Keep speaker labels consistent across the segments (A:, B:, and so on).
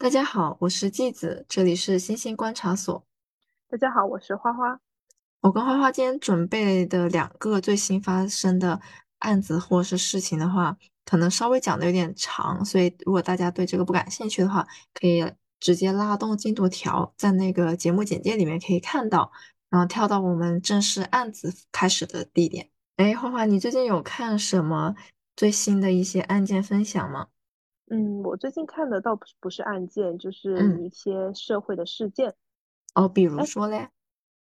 A: 大家好，我是季子，这里是星星观察所。
B: 大家好，我是花花。
A: 我跟花花今天准备的两个最新发生的案子或是事情的话，可能稍微讲的有点长，所以如果大家对这个不感兴趣的话，可以直接拉动进度条，在那个节目简介里面可以看到，然后跳到我们正式案子开始的地点。哎，花花，你最近有看什么最新的一些案件分享吗？
B: 嗯，我最近看的倒不是不是案件，就是
A: 嗯，
B: 一些社会的事件。
A: 哦，比如
B: 哎，
A: 说嘞。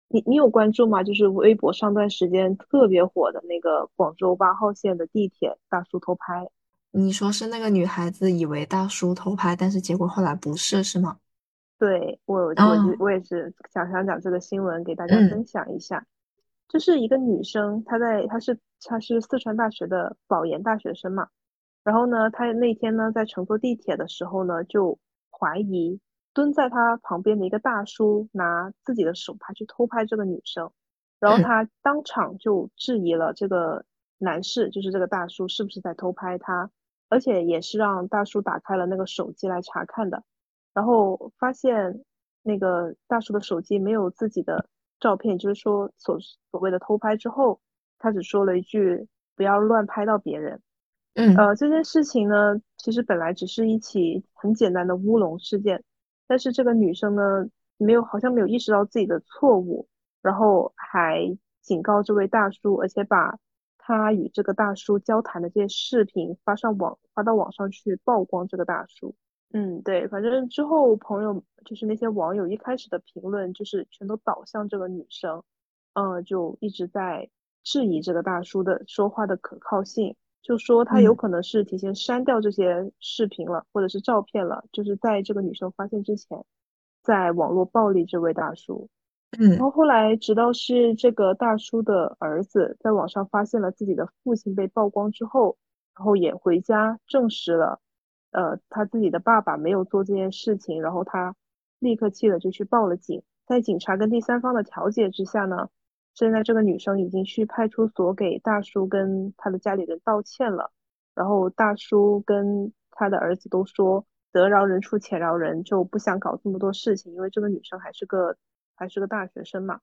B: 你你有关注吗？就是微博上段时间特别火的那个广州八号线的地铁大叔偷拍。
A: 你说是那个女孩子以为大叔偷拍，但是结果后来不是，是吗？
B: 对，我我我也是想想讲这个新闻给大家
A: 嗯
B: 分享一下。就是一个女生，她在她是她是四川大学的保研大学生嘛。然后呢，他那天呢在乘坐地铁的时候呢，就怀疑蹲在他旁边的一个大叔拿自己的手帕去偷拍这个女生，然后他当场就质疑了这个男士，就是这个大叔是不是在偷拍他，而且也是让大叔打开了那个手机来查看的。然后发现那个大叔的手机没有自己的照片，就是说所所谓的偷拍之后，他只说了一句不要乱拍到别人。
A: 嗯
B: 呃，这件事情呢，其实本来只是一起很简单的乌龙事件，但是这个女生呢，没有好像没有意识到自己的错误，然后还警告这位大叔，而且把她与这个大叔交谈的这些视频发上网，发到网上去曝光这个大叔。嗯，对，反正之后朋友就是那些网友一开始的评论就是全都导向这个女生，嗯，就一直在质疑这个大叔的说话的可靠性，就说他有
A: 嗯
B: 可能是提前删掉这些视频了，或者是照片了，就是在这个女生发现之前，在网络暴力这位大叔。嗯然
A: 嗯
B: 后后来，直到是这个大叔的儿子在网上发现了自己的父亲被曝光之后，然后也回家证实了，呃，他自己的爸爸没有做这件事情，然后他立刻气的就去报了警。在警察跟第三方的调解之下呢，现在这个女生已经去派出所给大叔跟他的家里人道歉了，然后大叔跟他的儿子都说得饶人处且饶人，就不想搞这么多事情，因为这个女生还是个还是个大学生嘛。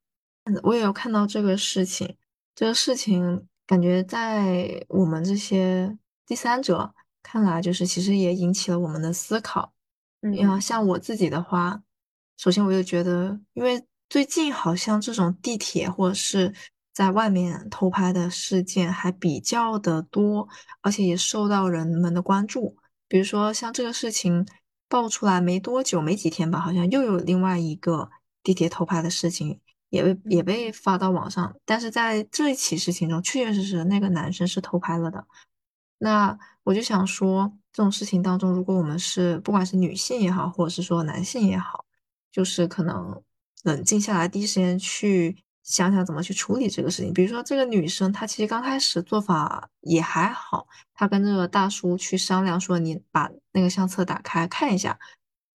A: 我也有看到这个事情。这个事情感觉在我们这些第三者看来，就是其实也引起了我们的思考。呀，
B: 嗯
A: 像我自己的话，首先我就觉得，因为最近好像这种地铁或者是在外面偷拍的事件还比较的多，而且也受到人们的关注。比如说像这个事情爆出来没多久，没几天吧，好像又有另外一个地铁偷拍的事情也被也
B: 嗯
A: 被发到网上。但是在这一起事情中，确确实实那个男生是偷拍了的。那我就想说，这种事情当中，如果我们是不管是女性也好，或者是说男性也好，就是可能冷静下来，第一时间去想想怎么去处理这个事情。比如说，这个女生她其实刚开始做法也还好，她跟这个大叔去商量说，你把那个相册打开看一下。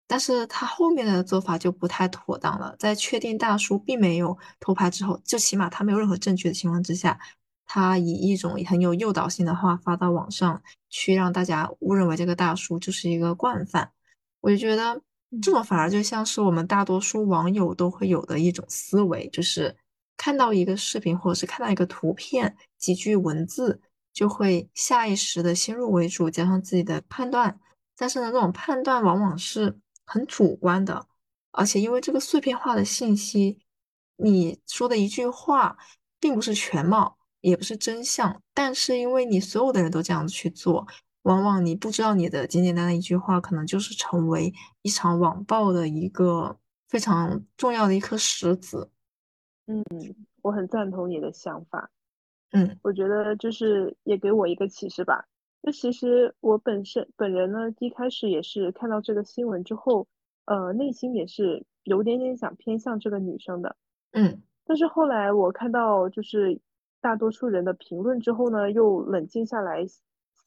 A: 但是她后面的做法就不太妥当了，在确定大叔并没有偷拍之后，就起码他没有任何证据的情况之下。他以一种很有诱导性的话发到网上去，让大家误认为这个大叔就是一个惯犯。我就觉得这
B: 嗯
A: 种反而就像是我们大多数网友都会有的一种思维，就是看到一个视频或者是看到一个图片、几句文字，就会下意识的先入为主，加上自己的判断。但是呢，这种判断往往是很主观的，而且因为这个碎片化的信息，你说的一句话并不是全貌。也不是真相，但是因为你所有的人都这样子去做，往往你不知道你的简简单单一句话，可能就是成为一场网暴的一个非常重要的一颗石子。
B: 嗯，我很赞同你的想法。
A: 嗯
B: 我觉得就是也给我一个启示吧。就其实我本身本人呢，一开始也是看到这个新闻之后，呃，内心也是有点点想偏向这个女生的。
A: 嗯
B: 但是后来我看到就是大多数人的评论之后呢，又冷静下来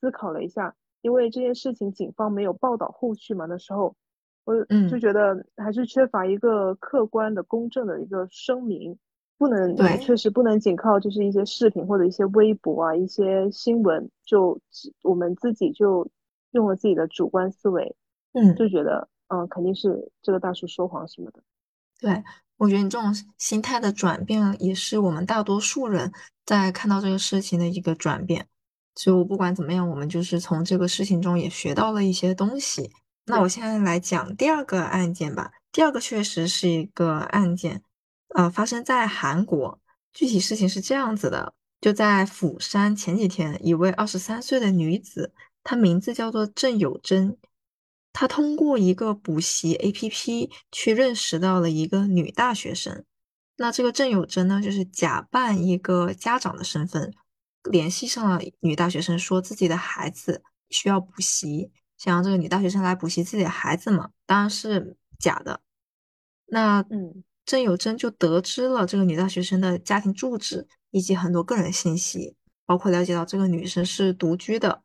B: 思考了一下，因为这件事情警方没有报道后续嘛，那时候我就
A: 嗯，
B: 觉得还是缺乏一个客观的、公正的一个声明，不能
A: 对，
B: 确实不能仅靠就是一些视频或者一些微博啊、一些新闻，就只我们自己就用了自己的主观思维，
A: 嗯。
B: 就觉得嗯，肯定是这个大叔说谎什么的。
A: 对，我觉得你这种心态的转变，也是我们大多数人在看到这个事情的一个转变。所以我不管怎么样，我们就是从这个事情中也学到了一些东西。那我，现在来讲第二个案件吧。第二个确实是一个案件，呃，发生在韩国。具体事情是这样子的，就在釜山前几天，一位二十三岁的女子，她名字叫做郑有贞，她通过一个补习 APP 去认识到了一个女大学生。那这个郑有贞呢，就是假扮一个家长的身份，联系上了女大学生，说自己的孩子需要补习，想让这个女大学生来补习自己的孩子嘛，当然是假的。那
B: 嗯
A: 郑有贞就得知了这个女大学生的家庭住址以及很多个人信息，包括了解到这个女生是独居的，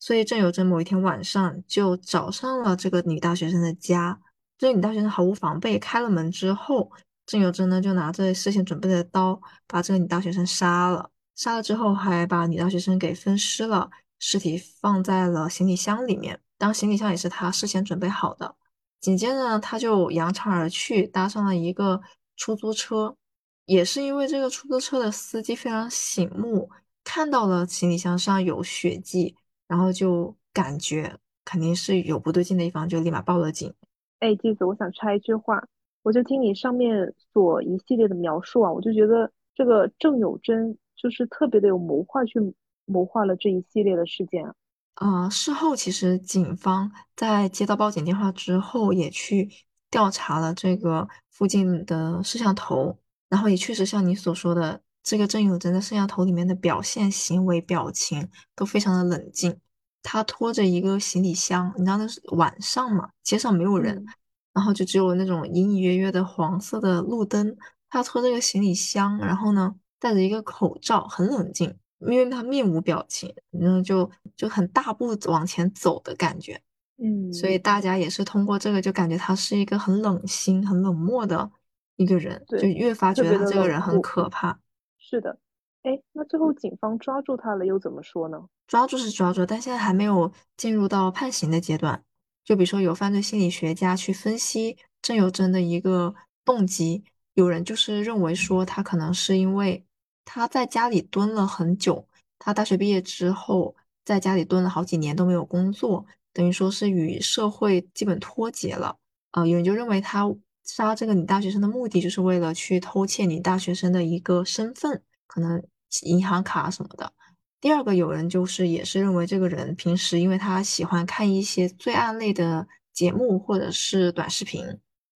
A: 所以郑有贞某一天晚上就找上了这个女大学生的家。这个女大学生毫无防备，开了门之后，郑有贞呢就拿着事先准备的刀把这个女大学生杀了。杀了之后，还把女大学生给分尸了，尸体放在了行李箱里面，当行李箱也是他事先准备好的。紧接着呢，他就扬长而去，搭上了一个出租车。也是因为这个出租车的司机非常醒目，看到了行李箱上有血迹，然后就感觉肯定是有不对劲的地方，就立马报了警。
B: 哎，季子，我想插一句话，我就听你上面所一系列的描述啊，我就觉得这个郑有贞就是特别的有谋划去谋划了这一系列的事件啊。
A: 呃，事后其实警方在接到报警电话之后，也去调查了这个附近的摄像头，然后也确实像你所说的，这个郑有贞在摄像头里面的表现、行为、表情都非常的冷静。他拖着一个行李箱，你知道那是晚上嘛，街上没有人，
B: 嗯
A: 然后就只有那种隐隐约约的黄色的路灯。他拖这个行李箱，然后呢戴着一个口罩，很冷静。因为他面无表情，然后就就很大步往前走的感觉，嗯所
B: 嗯，
A: 以大家也是通过这个就感觉他是一个很冷心、很冷漠的一个人，就，越发觉得他这个人很。可怕。
B: 是的，哎，那最后警方抓住他了，又怎么说呢？
A: 抓住是抓住，但现在还没有进入到判刑的阶段。就比如说，有犯罪心理学家去分析郑有贞的一个动机，有人就是认为说，他可能是因为他在家里蹲了很久，他大学毕业之后在家里蹲了好几年都没有工作，等于说是与社会基本脱节了。呃，有人就认为他杀这个女大学生的目的就是为了去偷窃女大学生的一个身份，可能银行卡什么的。第二个有人就是也是认为这个人平时因为他喜欢看一些罪案类的节目或者是短视频，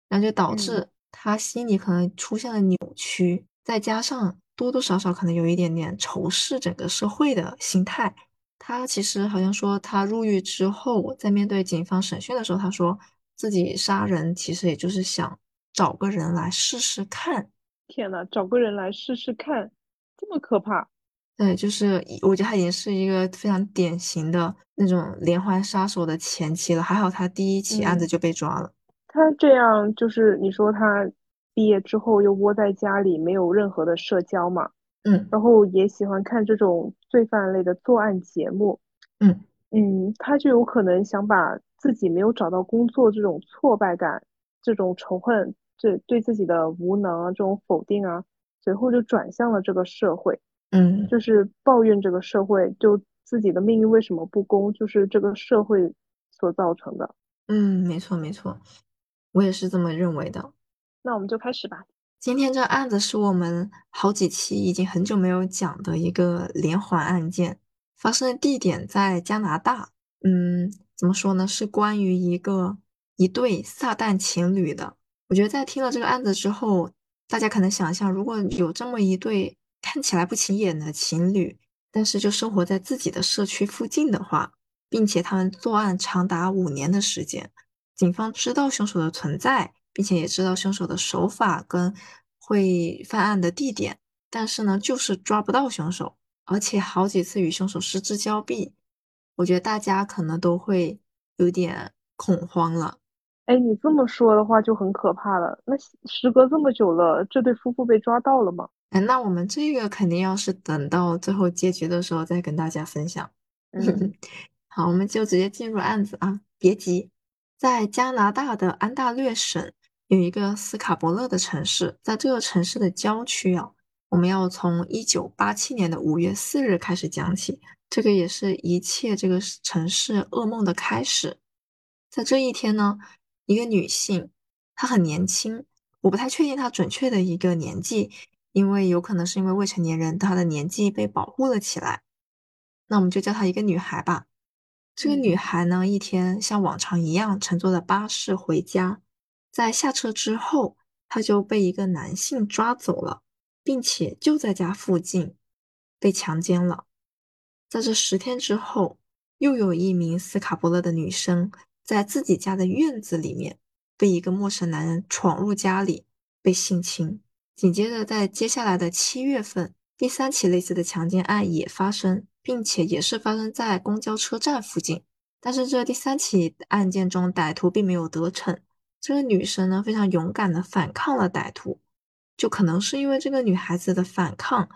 A: 然后就导
B: 嗯
A: 致他心里可能出现了扭曲，再加上多多少少可能有一点点仇视整个社会的心态。他其实好像说他入狱之后，在面对警方审讯的时候，他说自己杀人其实也就是想找个人来试试看。
B: 天呐，找个人来试试看，这么可怕。
A: 对，就是我觉得他已经是一个非常典型的那种连环杀手的前期了。还好他第一起案子
B: 嗯，
A: 就被抓了。
B: 他这样就是你说他毕业之后又窝在家里，没有任何的社交嘛，
A: 嗯。
B: 然后也喜欢看这种罪犯类的作案节目，
A: 嗯。
B: 嗯，他就有可能想把自己没有找到工作这种挫败感、这种仇恨、这对自己的无能啊、这种否定啊，随后就转向了这个社会，
A: 嗯。
B: 就是抱怨这个社会，就自己的命运为什么不公，就是这个社会所造成的。
A: 嗯，没错没错，我也是这么认为的。
B: 那我们就开始吧。
A: 今天这案子是我们好几期已经很久没有讲的一个连环案件，发生的地点在加拿大。嗯，怎么说呢？是关于一个一对撒旦情侣的。我觉得在听了这个案子之后，大家可能想象，如果有这么一对看起来不起眼的情侣，但是就生活在自己的社区附近的话，并且他们作案长达五年的时间。警方知道凶手的存在，并且也知道凶手的手法跟会犯案的地点，但是呢，就是抓不到凶手，而且好几次与凶手失之交臂。我觉得大家可能都会有点恐慌了。
B: 哎，你这么说的话就很可怕了。那时时隔这么久了，这对夫妇被抓到了吗？
A: 哎，那我们这个肯定要是等到最后结局的时候再跟大家分享。
B: 嗯，
A: 好，我们就直接进入案子啊，别急。在加拿大的安大略省有一个斯卡伯勒的城市，在这个城市的郊区啊，我们要从一九八七年的五月四日开始讲起，这个也是一切这个城市噩梦的开始。在这一天呢，一个女性，她很年轻，我不太确定她准确的一个年纪，因为有可能是因为未成年人，她的年纪被保护了起来。那我们就叫她一个女孩吧。这个女孩呢，一天像往常一样乘坐的巴士回家，在下车之后，他就被一个男性抓走了，并且就在家附近被强奸了。在这十天之后，又有一名斯卡伯勒的女生在自己家的院子里面被一个陌生男人闯入家里被性侵。紧接着，在接下来的七月份，第三起类似的强奸案也发生。并且也是发生在公交车站附近，但是这第三起案件中，歹徒并没有得逞。这个女生呢，非常勇敢的反抗了歹徒，就可能是因为这个女孩子的反抗，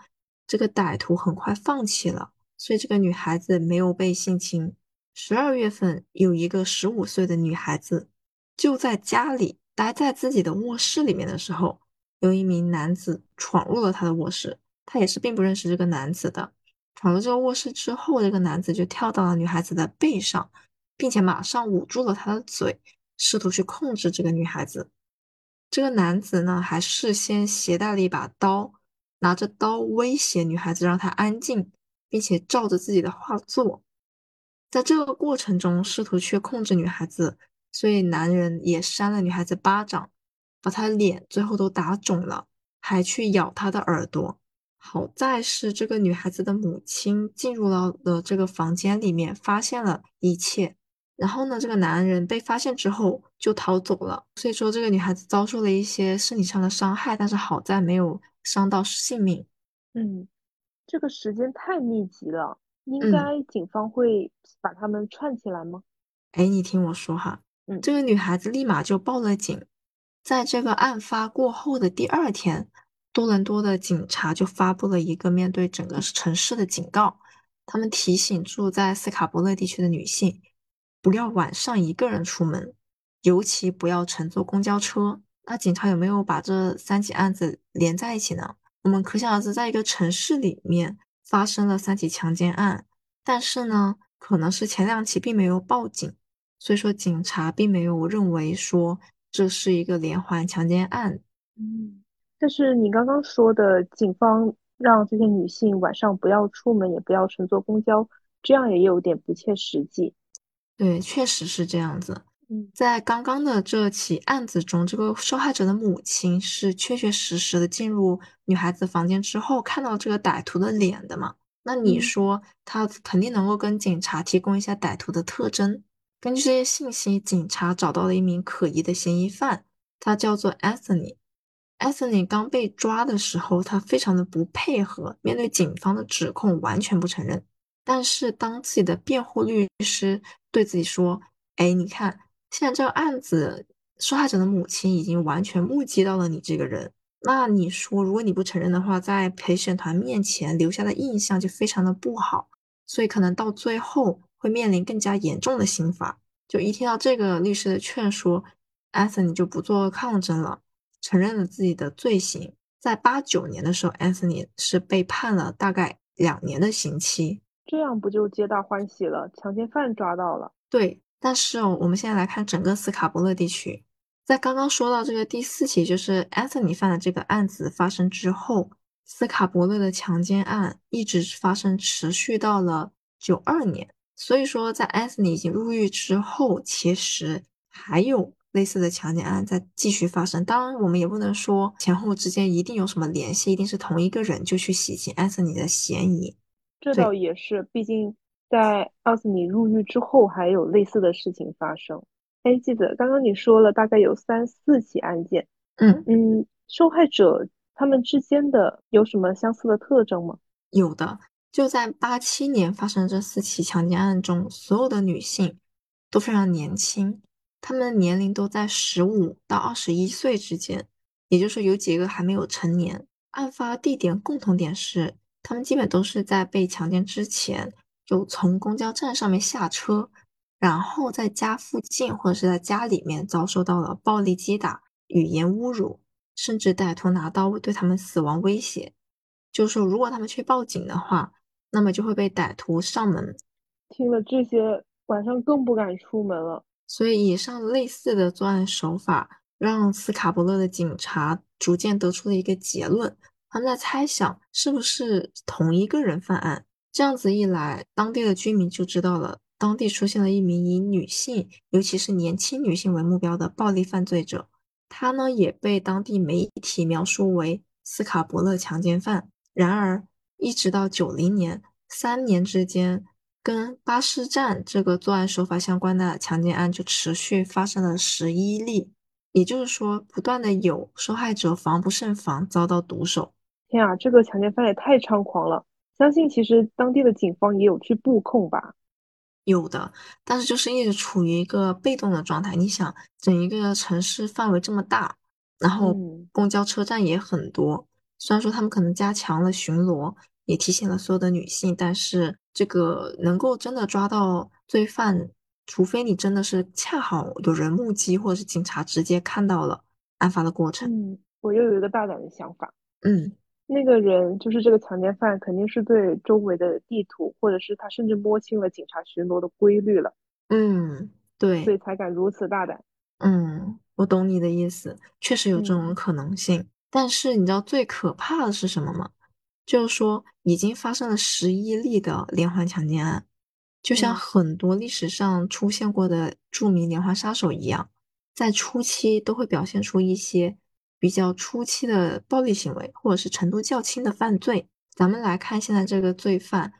A: 这个歹徒很快放弃了，所以这个女孩子没有被性侵。十二月份，有一个十五岁的女孩子就在家里待在自己的卧室里面的时候，有一名男子闯入了她的卧室，她也是并不认识这个男子的。闯入这个卧室之后，这个男子就跳到了女孩子的背上，并且马上捂住了她的嘴，试图去控制这个女孩子。这个男子呢，还事先携带了一把刀，拿着刀威胁女孩子，让她安静，并且照着自己的话做。在这个过程中，试图去控制女孩子，所以男人也扇了女孩子巴掌，把她脸最后都打肿了，还去咬她的耳朵。好在是这个女孩子的母亲进入到了这个房间里面，发现了一切。然后呢，这个男人被发现之后就逃走了。所以说，这个女孩子遭受了一些身体上的伤害，但是好在没有伤到性命。
B: 嗯，这个时间太密集了，应该警方会把他们串起来吗？
A: 哎，你听我说哈，
B: 嗯，
A: 这个女孩子立马就报了警。在这个案发过后的第二天。多伦多的警察就发布了一个面对整个城市的警告，他们提醒住在斯卡伯勒地区的女性，不要晚上一个人出门，尤其不要乘坐公交车。那警察有没有把这三起案子连在一起呢？我们可想而知，在一个城市里面发生了三起强奸案，但是呢，可能是前两起并没有报警，所以说警察并没有认为说这是一个连环强奸案。
B: 嗯。但是你刚刚说的，警方让这些女性晚上不要出门，也不要乘坐公交，这样也有点不切实际。
A: 对，确实是这样子。
B: 嗯，
A: 在刚刚的这起案子中，这个受害者的母亲是确确实实的进入女孩子房间之后，看到这个歹徒的脸的嘛？那你说，他肯定能够跟警察提供一下歹徒的特征。根据这些信息，警察找到了一名可疑的嫌疑犯，他叫做 Anthony。Anthony 刚被抓的时候，他非常的不配合，面对警方的指控完全不承认。但是当自己的辩护律师对自己说：“哎，你看，现在这个案子，受害者的母亲已经完全目击到了你这个人，那你说，如果你不承认的话，在陪审团面前留下的印象就非常的不好，所以可能到最后会面临更加严重的刑罚。”就一听到这个律师的劝说，艾森尼就不做抗争了。承认了自己的罪行，在八九年的时候，Anthony 是被判了大概两年的刑期。
B: 这样不就皆大欢喜了？强奸犯抓到了。
A: 对，但是哦，我们现在来看整个斯卡伯勒地区，在刚刚说到这个第四起，就是 Anthony 犯的这个案子发生之后，斯卡伯勒的强奸案一直发生，持续到了九二年。所以说，在 Anthony 已经入狱之后，其实还有。类似的强奸案在继续发生，当然我们也不能说前后之间一定有什么联系，一定是同一个人就去洗清安瑟尼的嫌疑。
B: 这倒也是，毕竟在奥斯尼入狱之后还有类似的事情发生。哎，记得刚刚你说了大概有三四起案件，
A: 嗯
B: 嗯，受害者他们之间的有什么相似的特征吗？
A: 有的，就在八七年发生这四起强奸案中，所有的女性都非常年轻。她们的年龄都在十五到二十一岁之间，也就是说有几个还没有成年。案发地点共同点是，他们基本都是在被强奸之前就从公交站上面下车，然后在家附近或者是在家里面遭受到了暴力击打、语言侮辱，甚至歹徒拿刀对他们死亡威胁。就是说，如果他们去报警的话，那么就会被歹徒上门。
B: 听了这些，晚上更不敢出门了。
A: 所以，以上类似的作案手法，让斯卡伯勒的警察逐渐得出了一个结论：他们在猜想是不是同一个人犯案。这样子一来，当地的居民就知道了，当地出现了一名以女性，尤其是年轻女性为目标的暴力犯罪者。他呢，也被当地媒体描述为斯卡伯勒强奸犯。然而，一直到九零年，三年之间。跟巴士站这个作案手法相关的强奸案就持续发生了十一例，也就是说，不断的有受害者防不胜防，遭到毒手。
B: 天啊，这个强奸犯也太猖狂了！相信其实当地的警方也有去布控吧？
A: 有的，但是就是一直处于一个被动的状态。你想，整一个城市范围这么大，然后公交车站也很多，虽然说他们可能加强了巡逻。也提醒了所有的女性，但是这个能够真的抓到罪犯，除非你真的是恰好有人目击，或者是警察直接看到了案发的过程。
B: 嗯，我又有一个大胆的想法。
A: 嗯，
B: 那个人就是这个强奸犯，肯定是对周围的地图，或者是他甚至摸清了警察巡逻的规律了。
A: 嗯，对，
B: 所以才敢如此大胆。
A: 嗯，我懂你的意思，确实有这种可能性。但是你知道最可怕的是什么吗？就是说，已经发生了十一例的连环强奸案，就像很多历史上出现过的著名连环杀手一样，在初期都会表现出一些比较初期的暴力行为，或者是程度较轻的犯罪。咱们来看现在这个罪犯，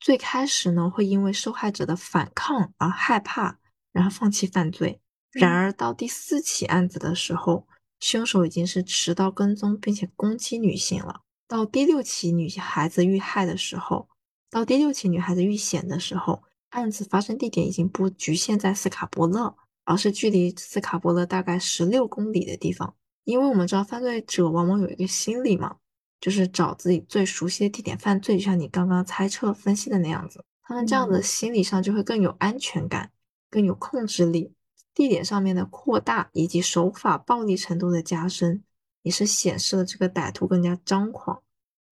A: 最开始呢会因为受害者的反抗而害怕，然后放弃犯罪。然而到第四起案子的时候，凶手已经是持刀跟踪并且攻击女性了。到第六起女孩子遇害的时候，到第六起女孩子遇险的时候，案子发生地点已经不局限在斯卡伯勒，而是距离斯卡伯勒大概十六公里的地方。因为我们知道犯罪者往往有一个心理嘛，就是找自己最熟悉的地点犯罪，就像你刚刚猜测分析的那样子，他们这样的心理上就会更有安全感，更有控制力。地点上面的扩大以及手法暴力程度的加深。也是显示了这个歹徒更加张狂，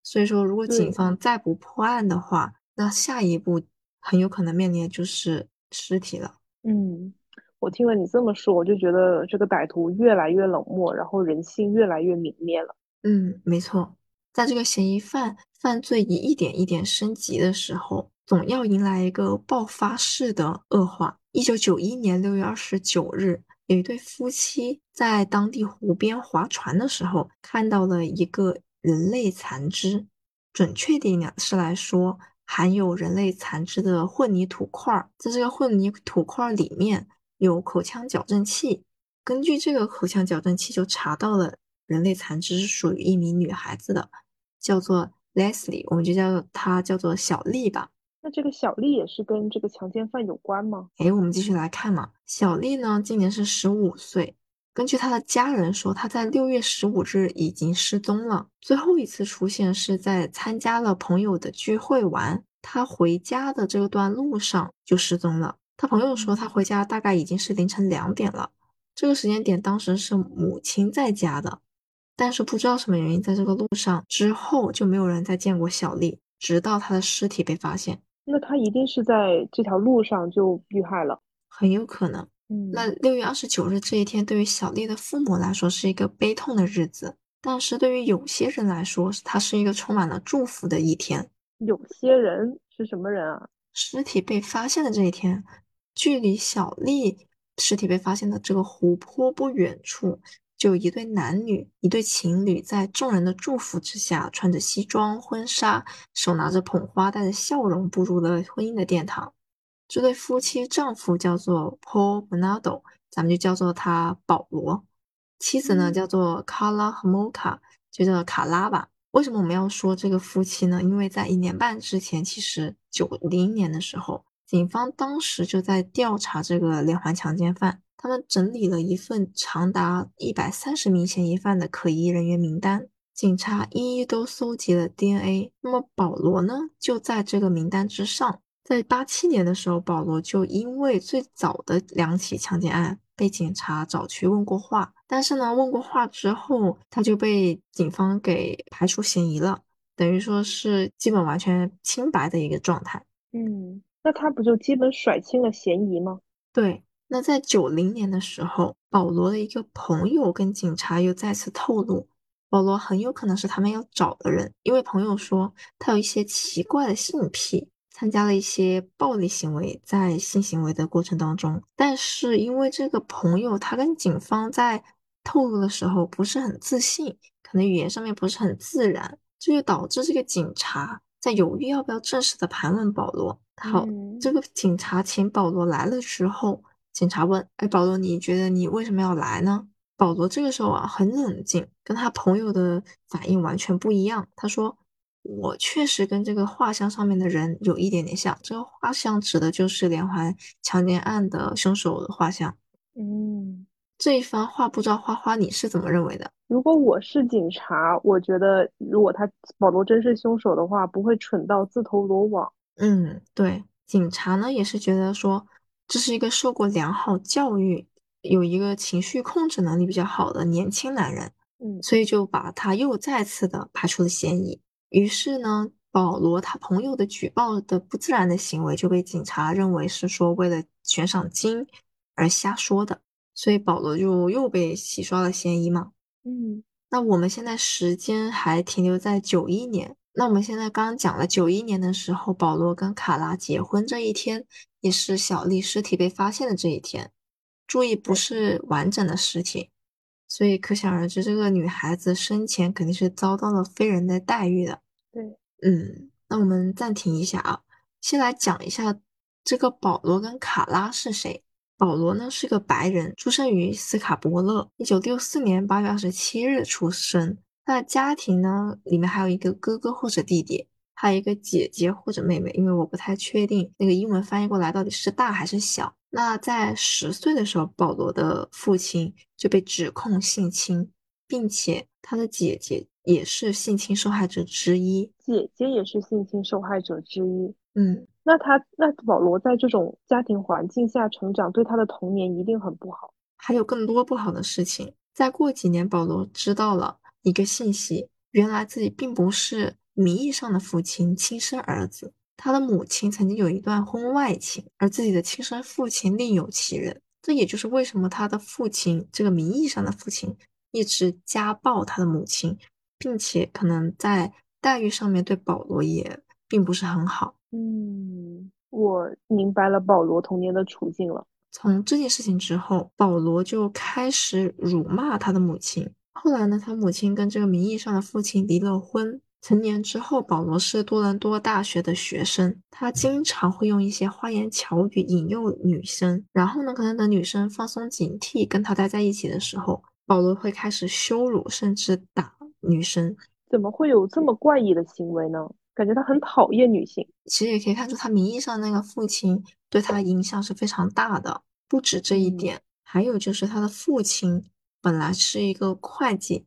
A: 所以说，如果警方再不破案的话，那下一步很有可能面临的就是尸体了。
B: 嗯，我听了你这么说，我就觉得这个歹徒越来越冷漠，然后人性越来越泯灭了。
A: 嗯，没错，在这个嫌疑犯犯罪一一点一点升级的时候，总要迎来一个爆发式的恶化。一九九一年六月二十九日。有一对夫妻在当地湖边划船的时候，看到了一个人类残肢，准确点是来说，含有人类残肢的混凝土块，在这个混凝土块里面有口腔矫正器。根据这个口腔矫正器，就查到了人类残肢是属于一名女孩子的，叫做 Leslie，我们就叫她叫做小丽吧。
B: 那这个小丽也是跟这个强奸犯有关吗？
A: 哎，我们继续来看嘛。小丽呢，今年是十五岁。根据她的家人说，她在六月十五日已经失踪了。最后一次出现是在参加了朋友的聚会完，她回家的这段路上就失踪了。她朋友说，他回家大概已经是凌晨两点了。这个时间点，当时是母亲在家的，但是不知道什么原因，在这个路上之后就没有人再见过小丽，直到她的尸体被发现。
B: 那他一定是在这条路上就遇害了，
A: 很有可能。
B: 嗯，
A: 那六月二十九日这一天，对于小丽的父母来说是一个悲痛的日子，但是对于有些人来说，它是一个充满了祝福的一天。
B: 有些人是什么人啊？
A: 尸体被发现的这一天，距离小丽尸体被发现的这个湖泊不远处。就有一对男女，一对情侣，在众人的祝福之下，穿着西装婚纱，手拿着捧花，带着笑容步入了婚姻的殿堂。这对夫妻丈夫叫做 Paul Bernardo，咱们就叫做他保罗。妻子呢叫做 Carla Homolka，就叫卡拉吧。为什么我们要说这个夫妻呢？因为在一年半之前，其实九零年的时候，警方当时就在调查这个连环强奸犯。他们整理了一份长达一百三十名嫌疑犯的可疑人员名单，警察一一都搜集了 DNA。那么保罗呢，就在这个名单之上。在八七年的时候，保罗就因为最早的两起强奸案被警察找去问过话，但是呢，问过话之后，他就被警方给排除嫌疑了，等于说是基本完全清白的一个状态。
B: 嗯，那他不就基本甩清了嫌疑吗？
A: 对。那在九零年的时候，保罗的一个朋友跟警察又再次透露，保罗很有可能是他们要找的人，因为朋友说他有一些奇怪的性癖，参加了一些暴力行为，在性行为的过程当中。但是因为这个朋友他跟警方在透露的时候不是很自信，可能语言上面不是很自然，这就导致这个警察在犹豫要不要正式的盘问保罗。好，这个警察请保罗来了之后。警察问：“哎，保罗，你觉得你为什么要来呢？”保罗这个时候啊，很冷静，跟他朋友的反应完全不一样。他说：“我确实跟这个画像上面的人有一点点像，这个画像指的就是连环强奸案的凶手的画像。”
B: 嗯，
A: 这一番话不知道花花你是怎么认为的？
B: 如果我是警察，我觉得如果他保罗真是凶手的话，不会蠢到自投罗网。
A: 嗯，对，警察呢也是觉得说。这是一个受过良好教育、有一个情绪控制能力比较好的年轻男人，
B: 嗯，
A: 所以就把他又再次的排除了嫌疑。于是呢，保罗他朋友的举报的不自然的行为就被警察认为是说为了悬赏金而瞎说的，所以保罗就又被洗刷了嫌疑嘛。
B: 嗯，
A: 那我们现在时间还停留在九一年。那我们现在刚刚讲了九一年的时候，保罗跟卡拉结婚这一天，也是小丽尸体被发现的这一天。注意，不是完整的尸体，所以可想而知，这个女孩子生前肯定是遭到了非人的待遇的。
B: 对，
A: 嗯，那我们暂停一下啊，先来讲一下这个保罗跟卡拉是谁。保罗呢是个白人，出生于斯卡伯勒，一九六四年八月二十七日出生。那家庭呢？里面还有一个哥哥或者弟弟，还有一个姐姐或者妹妹，因为我不太确定那个英文翻译过来到底是大还是小。那在十岁的时候，保罗的父亲就被指控性侵，并且他的姐姐也是性侵受害者之一。
B: 姐姐也是性侵受害者之一。
A: 嗯，
B: 那他那保罗在这种家庭环境下成长，对他的童年一定很不好。
A: 还有更多不好的事情。再过几年，保罗知道了。一个信息，原来自己并不是名义上的父亲亲生儿子，他的母亲曾经有一段婚外情，而自己的亲生父亲另有其人。这也就是为什么他的父亲这个名义上的父亲一直家暴他的母亲，并且可能在待遇上面对保罗也并不是很好。
B: 嗯，我明白了保罗童年的处境了。
A: 从这件事情之后，保罗就开始辱骂他的母亲。后来呢，他母亲跟这个名义上的父亲离了婚。成年之后，保罗是多伦多大学的学生，他经常会用一些花言巧语引诱女生，然后呢，可能等女生放松警惕，跟他待在一起的时候，保罗会开始羞辱甚至打女生。
B: 怎么会有这么怪异的行为呢？感觉他很讨厌女性。
A: 其实也可以看出，他名义上那个父亲对他的影响是非常大的。不止这一点，还有就是他的父亲。本来是一个会计，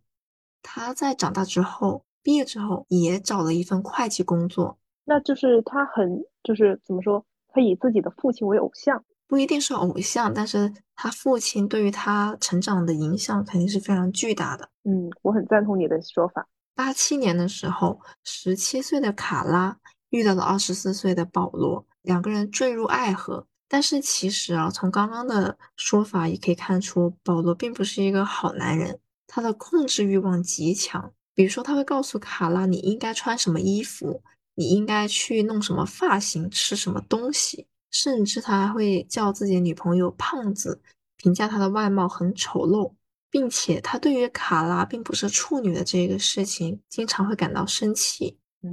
A: 他在长大之后毕业之后也找了一份会计工作。
B: 那就是他很就是怎么说？他以自己的父亲为偶像，
A: 不一定是偶像，但是他父亲对于他成长的影响肯定是非常巨大的。
B: 嗯，我很赞同你的说法。
A: 八七年的时候，十七岁的卡拉遇到了二十四岁的保罗，两个人坠入爱河。但是其实啊，从刚刚的说法也可以看出，保罗并不是一个好男人，他的控制欲望极强。比如说，他会告诉卡拉你应该穿什么衣服，你应该去弄什么发型，吃什么东西，甚至他还会叫自己的女朋友胖子，评价她的外貌很丑陋，并且他对于卡拉并不是处女的这个事情，经常会感到生气。
B: 嗯，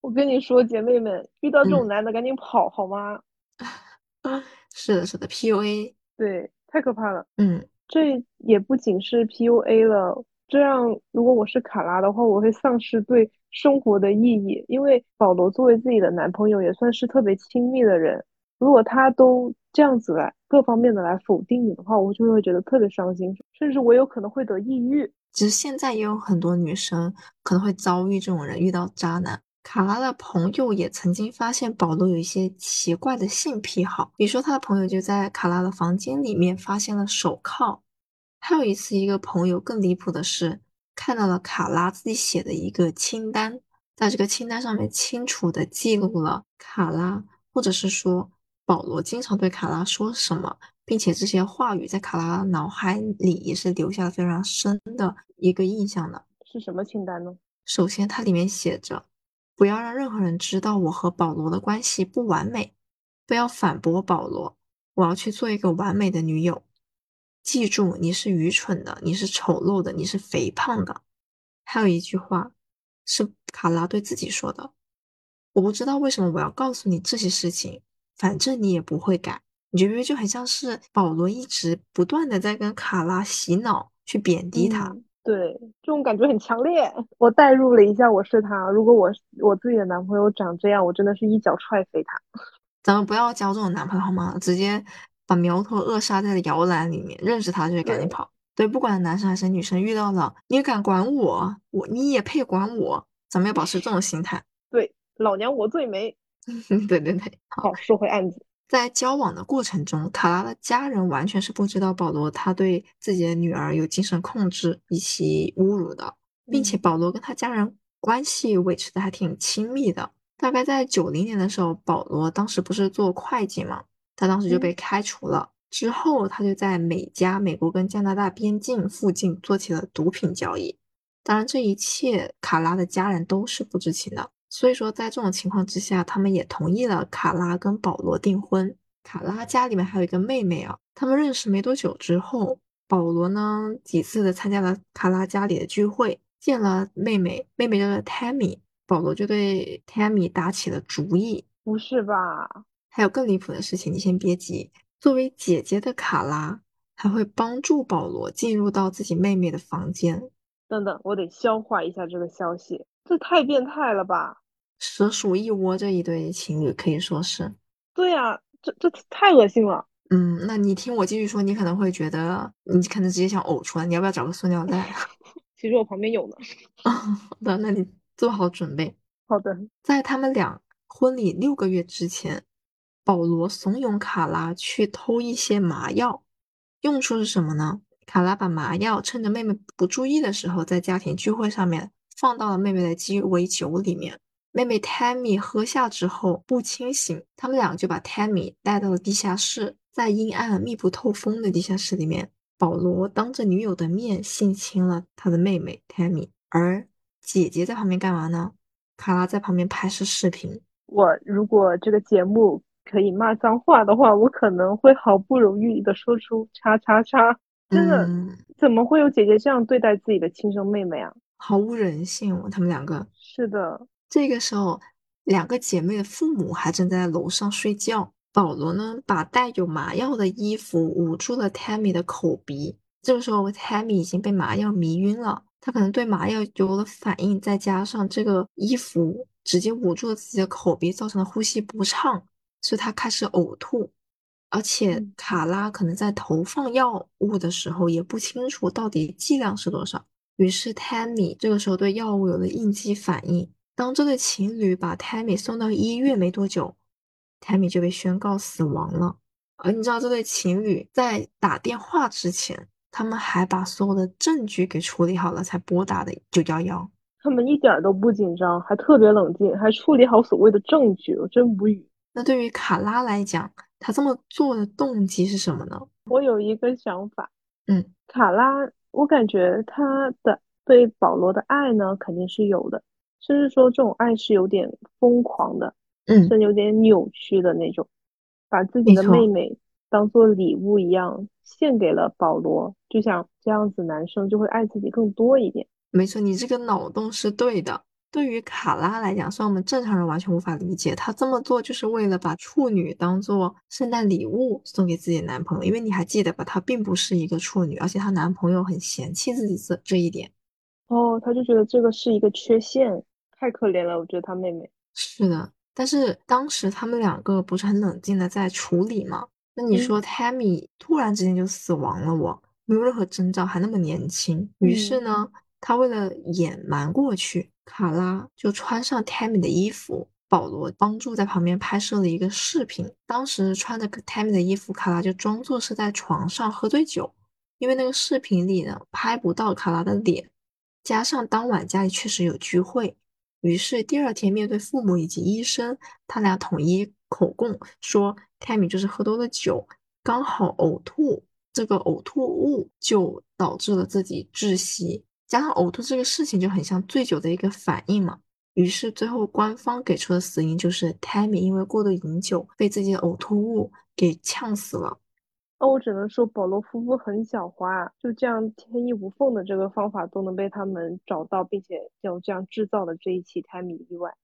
B: 我跟你说，姐妹们，遇到这种男的赶紧跑好吗？
A: 是的，是的，PUA，
B: 对，太可怕了。
A: 嗯，
B: 这也不仅是 PUA 了。这样，如果我是卡拉的话，我会丧失对生活的意义。因为保罗作为自己的男朋友，也算是特别亲密的人。如果他都这样子来各方面的来否定你的话，我就会觉得特别伤心，甚至我有可能会得抑郁。
A: 其实现在也有很多女生可能会遭遇这种人，遇到渣男。卡拉的朋友也曾经发现保罗有一些奇怪的性癖好，比如说他的朋友就在卡拉的房间里面发现了手铐。还有一次，一个朋友更离谱的是，看到了卡拉自己写的一个清单，在这个清单上面清楚的记录了卡拉，或者是说保罗经常对卡拉说什么，并且这些话语在卡拉脑海里也是留下了非常深的一个印象的。
B: 是什么清单呢？
A: 首先，它里面写着，不要让任何人知道我和保罗的关系不完美，不要反驳保罗，我要去做一个完美的女友。记住，你是愚蠢的，你是丑陋的，你是肥胖的。还有一句话是卡拉对自己说的：“我不知道为什么我要告诉你这些事情，反正你也不会改。”你觉不觉得就很像是保罗一直不断的在跟卡拉洗脑，去贬低他？
B: 对，这种感觉很强烈。我代入了一下，我是他，如果我我自己的男朋友长这样，我真的是一脚踹飞他。
A: 咱们不要交这种男朋友好吗？直接。把苗头扼杀在摇篮里面，认识他就赶紧跑。对，不管男生还是女生，遇到了你敢管我，我你也配管我？咱们要保持这种心态。
B: 对，老娘我最美。
A: 对对对，
B: 好，说回案子。
A: 在交往的过程中，卡拉的家人完全是不知道保罗他对自己的女儿有精神控制以及侮辱的，并且保罗跟他家人关系维持的还挺亲密的。大概在九零年的时候，保罗当时不是做会计嘛？他当时就被开除了，之后他就在美加美国跟加拿大边境附近做起了毒品交易。当然，这一切卡拉的家人都是不知情的。所以说，在这种情况之下，他们也同意了卡拉跟保罗订婚。卡拉家里面还有一个妹妹啊，他们认识没多久之后，保罗呢几次的参加了卡拉家里的聚会，见了妹妹，妹妹叫做 Tammy，保罗就对 Tammy 打起了主意。
B: 不是吧？
A: 还有更离谱的事情，你先别急。作为姐姐的卡拉还会帮助保罗进入到自己妹妹的房间。
B: 等等，我得消化一下这个消息，这太变态了吧！
A: 蛇鼠一窝，这一对情侣可以说是。
B: 对呀，这这太恶心了。
A: 嗯，那你听我继续说，你可能会觉得你可能直接想呕出来。你要不要找个塑料袋？
B: 其实我旁边有呢。
A: 好的，那你做好准备。
B: 好的，
A: 在他们俩婚礼六个月之前。保罗怂恿卡拉去偷一些麻药，用处是什么呢？卡拉把麻药趁着妹妹不注意的时候，在家庭聚会上面放到了妹妹的鸡尾酒里面。妹妹 Tammy 喝下之后不清醒，他们俩就把 Tammy 带到了地下室，在阴暗密不透风的地下室里面，保罗当着女友的面性侵了他的妹妹 Tammy，而姐姐在旁边干嘛呢？卡拉在旁边拍摄视频。
B: 我如果这个节目。可以骂脏话的话，我可能会毫不犹豫的说出“叉叉叉”。真的，怎么会有姐姐这样对待自己的亲生妹妹啊？
A: 毫无人性哦！他们两个
B: 是的。
A: 这个时候，两个姐妹的父母还正在楼上睡觉。保罗呢，把带有麻药的衣服捂住了 Tammy 的口鼻。这个时候，Tammy 已经被麻药迷晕了，她可能对麻药有了反应，再加上这个衣服直接捂住了自己的口鼻，造成了呼吸不畅。所以他开始呕吐，而且卡拉可能在投放药物的时候也不清楚到底剂量是多少。于是 Tammy 这个时候对药物有了应激反应。当这对情侣把 Tammy 送到医院没多久，Tammy 就被宣告死亡了。而你知道这对情侣在打电话之前，他们还把所有的证据给处理好了，才拨打的九幺幺。
B: 他们一点都不紧张，还特别冷静，还处理好所谓的证据，我真无语。
A: 那对于卡拉来讲，他这么做的动机是什么呢？
B: 我有一个想法，
A: 嗯，
B: 卡拉，我感觉他的对保罗的爱呢，肯定是有的，甚至说这种爱是有点疯狂的，
A: 嗯，
B: 甚至有点扭曲的那种，把自己的妹妹当做礼物一样献给了保罗，就像这样子，男生就会爱自己更多一点。
A: 没错，你这个脑洞是对的。对于卡拉来讲，虽然我们正常人完全无法理解，她这么做就是为了把处女当做圣诞礼物送给自己的男朋友。因为你还记得吧，她并不是一个处女，而且她男朋友很嫌弃自己这这一点。
B: 哦，他就觉得这个是一个缺陷，太可怜了。我觉得他妹妹
A: 是的，但是当时他们两个不是很冷静的在处理吗？那你说 Tammy 突然之间就死亡了，我没有任何征兆，还那么年轻。于是呢，他为了掩瞒过去。卡拉就穿上 Tammy 的衣服，保罗帮助在旁边拍摄了一个视频。当时穿着 Tammy 的衣服，卡拉就装作是在床上喝醉酒，因为那个视频里呢拍不到卡拉的脸，加上当晚家里确实有聚会，于是第二天面对父母以及医生，他俩统一口供说 Tammy 就是喝多了酒，刚好呕吐，这个呕吐物就导致了自己窒息。加上呕吐这个事情就很像醉酒的一个反应嘛，于是最后官方给出的死因就是 Tammy 因为过度饮酒被自己的呕吐物给呛死了。
B: 那我只能说保罗夫妇很狡猾，就这样天衣无缝的这个方法都能被他们找到，并且就这样制造了这一起 Tammy 意外。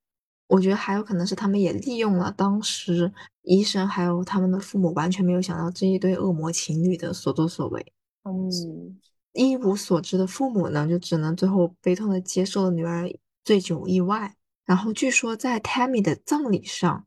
A: 我觉得还有可能是他们也利用了当时医生还有他们的父母完全没有想到这一对恶魔情侣的所作所为。
B: 嗯。
A: 一无所知的父母呢，就只能最后悲痛的接受了女儿醉酒意外。然后据说在 Tammy 的葬礼上，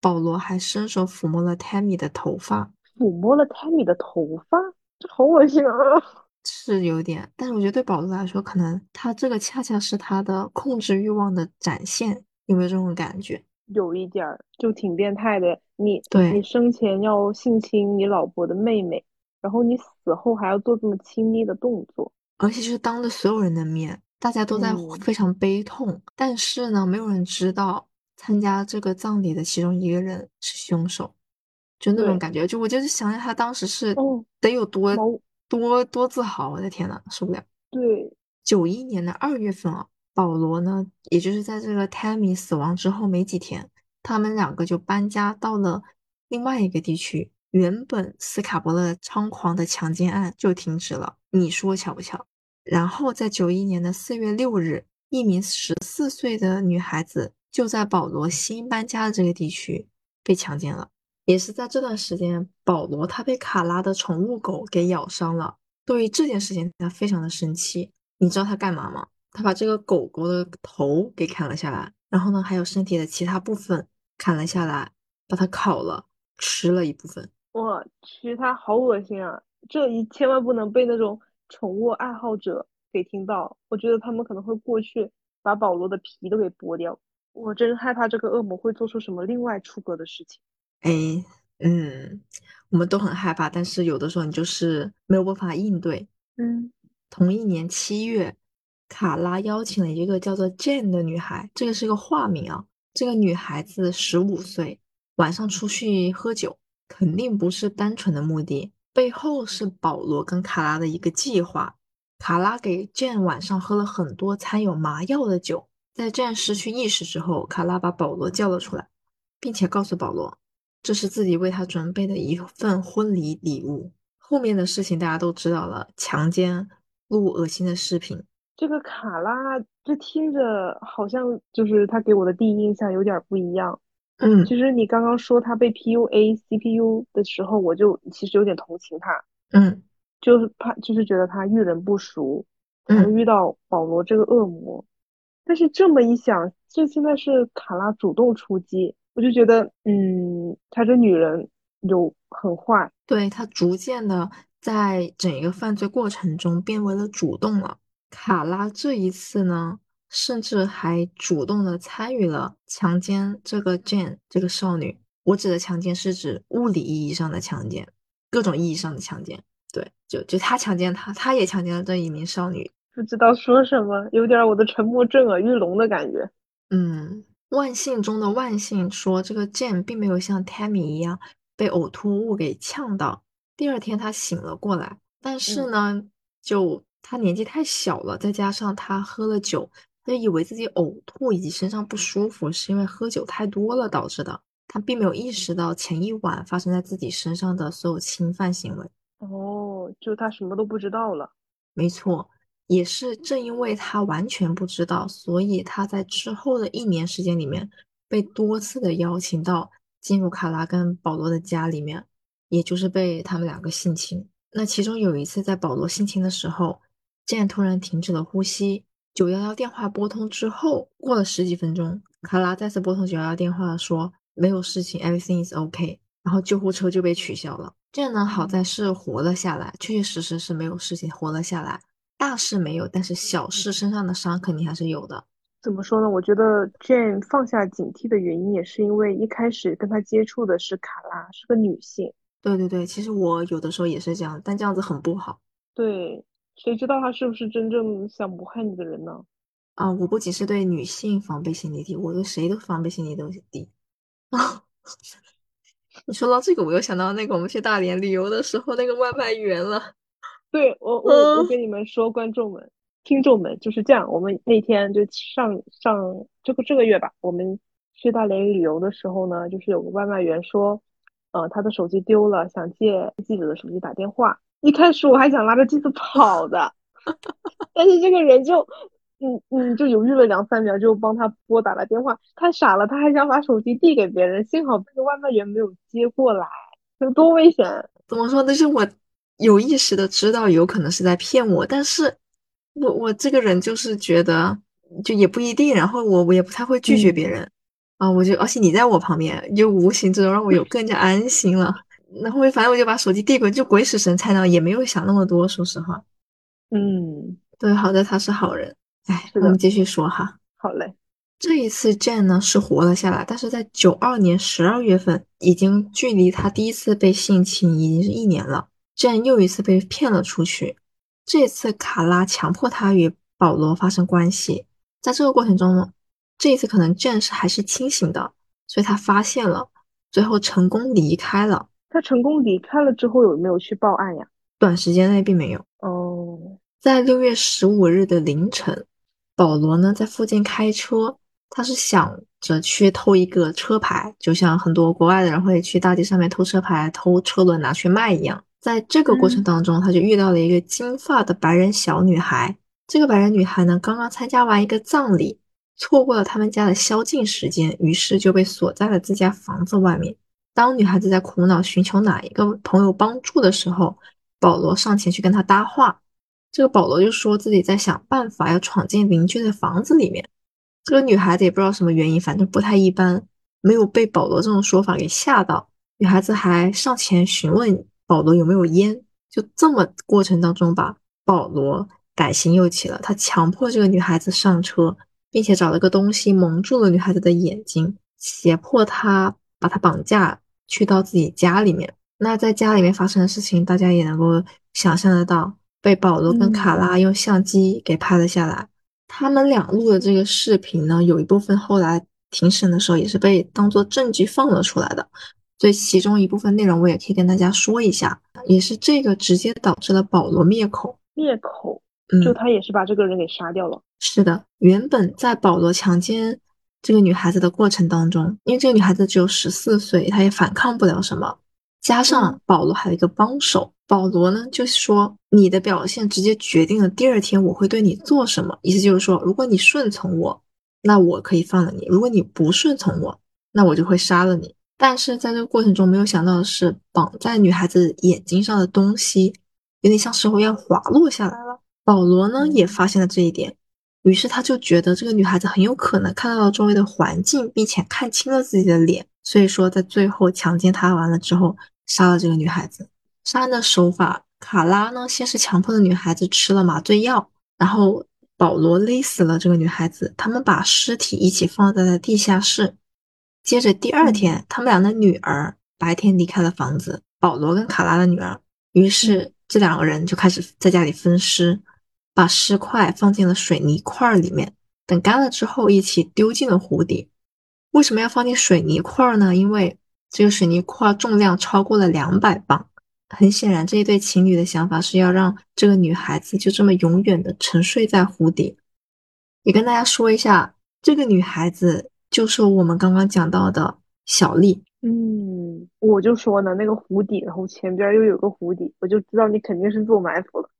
A: 保罗还伸手抚摸了 Tammy 的头发，
B: 抚摸了 Tammy 的头发，这好恶心啊！
A: 是有点，但是我觉得对保罗来说，可能他这个恰恰是他的控制欲望的展现，有没有这种感觉？
B: 有一点儿，就挺变态的。你
A: 对
B: 你生前要性侵你老婆的妹妹。然后你死后还要做这么亲密的动作，
A: 而且就是当着所有人的面，大家都在非常悲痛。但是呢，没有人知道参加这个葬礼的其中一个人是凶手，就那种感觉。就我就是想想他当时是得有多多多自豪，我的天呐，受不了。
B: 对，
A: 九一年的二月份啊，保罗呢，也就是在这个 Tammy 死亡之后没几天，他们两个就搬家到了另外一个地区。原本斯卡伯勒猖狂的强奸案就停止了，你说巧不巧？然后在九一年的四月六日，一名十四岁的女孩子就在保罗新搬家的这个地区被强奸了。也是在这段时间，保罗他被卡拉的宠物狗给咬伤了。对于这件事情，他非常的生气。你知道他干嘛吗？他把这个狗狗的头给砍了下来，然后呢，还有身体的其他部分砍了下来，把它烤了，吃了一部分。
B: 我去，他好恶心啊！这一千万不能被那种宠物爱好者给听到，我觉得他们可能会过去把保罗的皮都给剥掉。我真害怕这个恶魔会做出什么另外出格的事情。
A: 哎，嗯，我们都很害怕，但是有的时候你就是没有办法应对。
B: 嗯，
A: 同一年七月，卡拉邀请了一个叫做 Jane 的女孩，这个是个化名啊。这个女孩子十五岁，晚上出去喝酒。肯定不是单纯的目的，背后是保罗跟卡拉的一个计划。卡拉给 Jane 晚上喝了很多掺有麻药的酒，在 Jane 失去意识之后，卡拉把保罗叫了出来，并且告诉保罗，这是自己为他准备的一份婚礼礼物。后面的事情大家都知道了，强奸、录恶心的视频。
B: 这个卡拉，这听着好像就是他给我的第一印象有点不一样。
A: 嗯，
B: 其实你刚刚说他被 PUA CPU 的时候，我就其实有点同情他，
A: 嗯，
B: 就是怕，就是觉得他遇人不熟，才遇到保罗这个恶魔。但是这么一想，这现在是卡拉主动出击，我就觉得，嗯，他这女人有很坏，
A: 对他逐渐的在整一个犯罪过程中变为了主动了。卡拉这一次呢？甚至还主动的参与了强奸这个 Jane 这个少女。我指的强奸是指物理意义上的强奸，各种意义上的强奸。对，就就他强奸她，他也强奸了这一名少女。
B: 不知道说什么，有点我的沉默震耳欲聋的感觉。
A: 嗯，万幸中的万幸，说这个 Jane 并没有像 Tammy 一样被呕吐物给呛到。第二天他醒了过来，但是呢，就他年纪太小了，再加上他喝了酒。他就以为自己呕吐以及身上不舒服是因为喝酒太多了导致的，他并没有意识到前一晚发生在自己身上的所有侵犯行为。
B: 哦，就他什么都不知道了。
A: 没错，也是正因为他完全不知道，所以他在之后的一年时间里面被多次的邀请到进入卡拉跟保罗的家里面，也就是被他们两个性侵。那其中有一次在保罗性侵的时候，竟然突然停止了呼吸。九幺幺电话拨通之后，过了十几分钟，卡拉再次拨通九幺幺电话，说没有事情，everything is okay，然后救护车就被取消了。这样呢，好在是活了下来，确确实实是没有事情，活了下来，大事没有，但是小事身上的伤肯定还是有的。
B: 怎么说呢？我觉得 Jane 放下警惕的原因，也是因为一开始跟他接触的是卡拉，是个女性。
A: 对对对，其实我有的时候也是这样，但这样子很不好。
B: 对，谁知道他是不是真正想谋害你的人呢？
A: 啊，我不仅是对女性防备心理低，我对谁都防备心理都低。啊，你说到这个，我又想到那个我们去大连旅游的时候那个外卖员了。
B: 对我，我我跟你们说，观众们。听众们就是这样，我们那天就上上这个这个月吧，我们去大连旅游的时候呢，就是有个外卖员说，呃，他的手机丢了，想借记者的手机打电话。一开始我还想拉着机子跑的，但是这个人就，嗯嗯，就犹豫了两三秒，就帮他拨打了电话。他傻了，他还想把手机递给别人，幸好这个外卖员没有接过来，这多危险！
A: 怎么说？但是我有意识的知道有可能是在骗我，但是。我我这个人就是觉得就也不一定，然后我我也不太会拒绝别人啊，我就而且你在我旁边，就无形之中让我有更加安心了。然后反正我就把手机递过去，就鬼使神差的，也没有想那么多。说实话，
B: 嗯，
A: 对，好在他是好人。哎，我们继续说哈。
B: 好嘞，
A: 这一次 Jane 呢是活了下来，但是在九二年十二月份，已经距离他第一次被性侵已经是一年了，Jane 又一次被骗了出去。这次卡拉强迫他与保罗发生关系，在这个过程中呢，这一次可能 Jane 是还是清醒的，所以他发现了，最后成功离开了。
B: 他成功离开了之后有没有去报案呀？
A: 短时间内并没有。
B: 哦，
A: 在六月十五日的凌晨，保罗呢在附近开车，他是想着去偷一个车牌，就像很多国外的人会去大街上面偷车牌、偷车轮拿去卖一样。在这个过程当中，他就遇到了一个金发的白人小女孩。这个白人女孩呢，刚刚参加完一个葬礼，错过了他们家的宵禁时间，于是就被锁在了自家房子外面。当女孩子在苦恼寻求哪一个朋友帮助的时候，保罗上前去跟她搭话。这个保罗就说自己在想办法要闯进邻居的房子里面。这个女孩子也不知道什么原因，反正不太一般，没有被保罗这种说法给吓到。女孩子还上前询问。保罗有没有烟？就这么过程当中，把保罗改心又起了。他强迫这个女孩子上车，并且找了个东西蒙住了女孩子的眼睛，胁迫她把他绑架去到自己家里面。那在家里面发生的事情，大家也能够想象得到，被保罗跟卡拉用相机给拍了下来。他们俩录的这个视频呢，有一部分后来庭审的时候也是被当做证据放了出来的。所以其中一部分内容我也可以跟大家说一下，也是这个直接导致了保罗灭口。
B: 灭口，就他也是把这个人给杀掉了。
A: 是的，原本在保罗强奸这个女孩子的过程当中，因为这个女孩子只有十四岁，她也反抗不了什么。加上保罗还有一个帮手，保罗呢就是说你的表现直接决定了第二天我会对你做什么。意思就是说，如果你顺从我，那我可以放了你；如果你不顺从我，那我就会杀了你。但是在这个过程中，没有想到的是，绑在女孩子眼睛上的东西有点像时候要滑落下来了。保罗呢也发现了这一点，于是他就觉得这个女孩子很有可能看到了周围的环境，并且看清了自己的脸，所以说在最后强奸她完了之后，杀了这个女孩子。杀人的手法，卡拉呢先是强迫的女孩子吃了麻醉药，然后保罗勒死了这个女孩子，他们把尸体一起放在了地下室。接着第二天，他们俩的女儿白天离开了房子，保罗跟卡拉的女儿。于是这两个人就开始在家里分尸，把尸块放进了水泥块里面，等干了之后一起丢进了湖底。为什么要放进水泥块呢？因为这个水泥块重量超过了两百磅。很显然，这一对情侣的想法是要让这个女孩子就这么永远的沉睡在湖底。也跟大家说一下，这个女孩子。就是我们刚刚讲到的小丽，
B: 嗯，我就说呢，那个湖底，然后前边又有个湖底，我就知道你肯定是做埋伏了。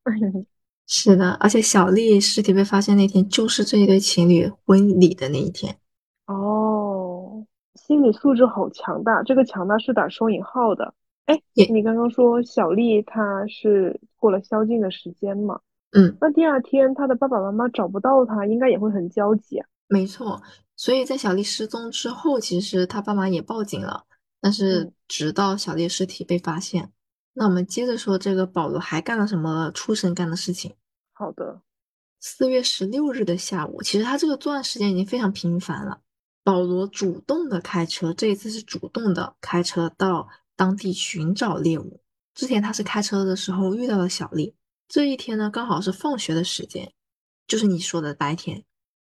A: 是的，而且小丽尸体被发现那天就是这一对情侣婚礼的那一天。
B: 哦，心理素质好强大，这个强大是打双引号的。哎，你刚刚说小丽她是过了宵禁的时间嘛？
A: 嗯，
B: 那第二天她的爸爸妈妈找不到她，应该也会很焦急啊。
A: 没错。所以在小丽失踪之后，其实她爸妈也报警了，但是直到小丽尸体被发现，那我们接着说这个保罗还干了什么畜生干的事情？
B: 好的，
A: 四月十六日的下午，其实他这个作案时间已经非常频繁了。保罗主动的开车，这一次是主动的开车到当地寻找猎物。之前他是开车的时候遇到了小丽，这一天呢刚好是放学的时间，就是你说的白天，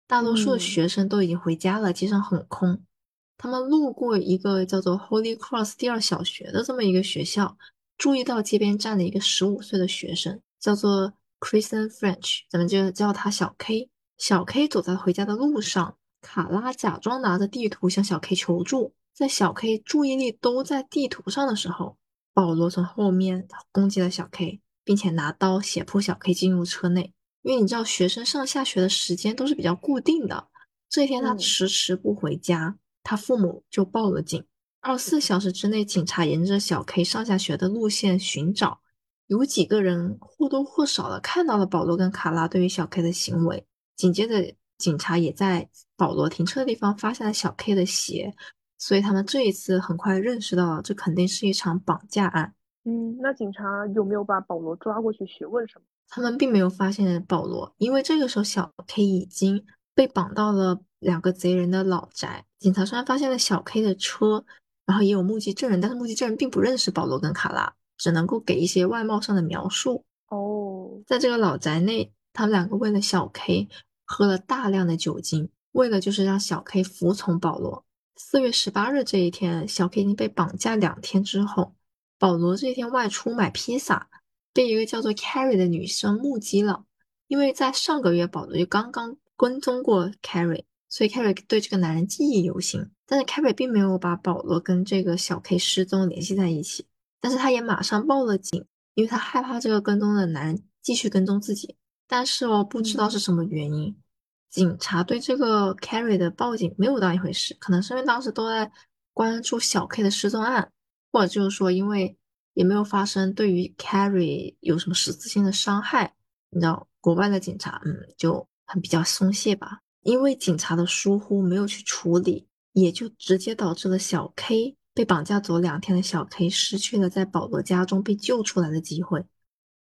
A: 大多数的学生都已经回家了，街上很空。他们路过一个叫做 Holy Cross 第二小学的这么一个学校，注意到街边站了一个十五岁的学生，叫做。Kristen French，咱们就叫他小 K。小 K 走在回家的路上，卡拉假装拿着地图向小 K 求助。在小 K 注意力都在地图上的时候，保罗从后面攻击了小 K，并且拿刀胁迫小 K 进入车内。因为你知道，学生上下学的时间都是比较固定的。这天他迟迟不回家，他父母就报了警。二十四小时之内，警察沿着小 K 上下学的路线寻找。有几个人或多或少的看到了保罗跟卡拉对于小 K 的行为。紧接着，警察也在保罗停车的地方发现了小 K 的鞋，所以他们这一次很快认识到了这肯定是一场绑架案。
B: 嗯，那警察有没有把保罗抓过去询问什么？
A: 他们并没有发现保罗，因为这个时候小 K 已经被绑到了两个贼人的老宅。警察虽然发现了小 K 的车，然后也有目击证人，但是目击证人并不认识保罗跟卡拉。只能够给一些外貌上的描述
B: 哦。
A: 在这个老宅内，他们两个为了小 K 喝了大量的酒精，为了就是让小 K 服从保罗。四月十八日这一天，小 K 已经被绑架两天之后，保罗这一天外出买披萨，被一个叫做 Carrie 的女生目击了。因为在上个月，保罗就刚刚跟踪过 Carrie，所以 Carrie 对这个男人记忆犹新。但是 Carrie 并没有把保罗跟这个小 K 失踪联系在一起。但是他也马上报了警，因为他害怕这个跟踪的男人继续跟踪自己。但是哦，不知道是什么原因，警察对这个 Carrie 的报警没有当一回事。可能是因为当时都在关注小 K 的失踪案，或者就是说，因为也没有发生对于 Carrie 有什么实质性的伤害。你知道，国外的警察，嗯，就很比较松懈吧。因为警察的疏忽，没有去处理，也就直接导致了小 K。被绑架走两天的小 K 失去了在保罗家中被救出来的机会。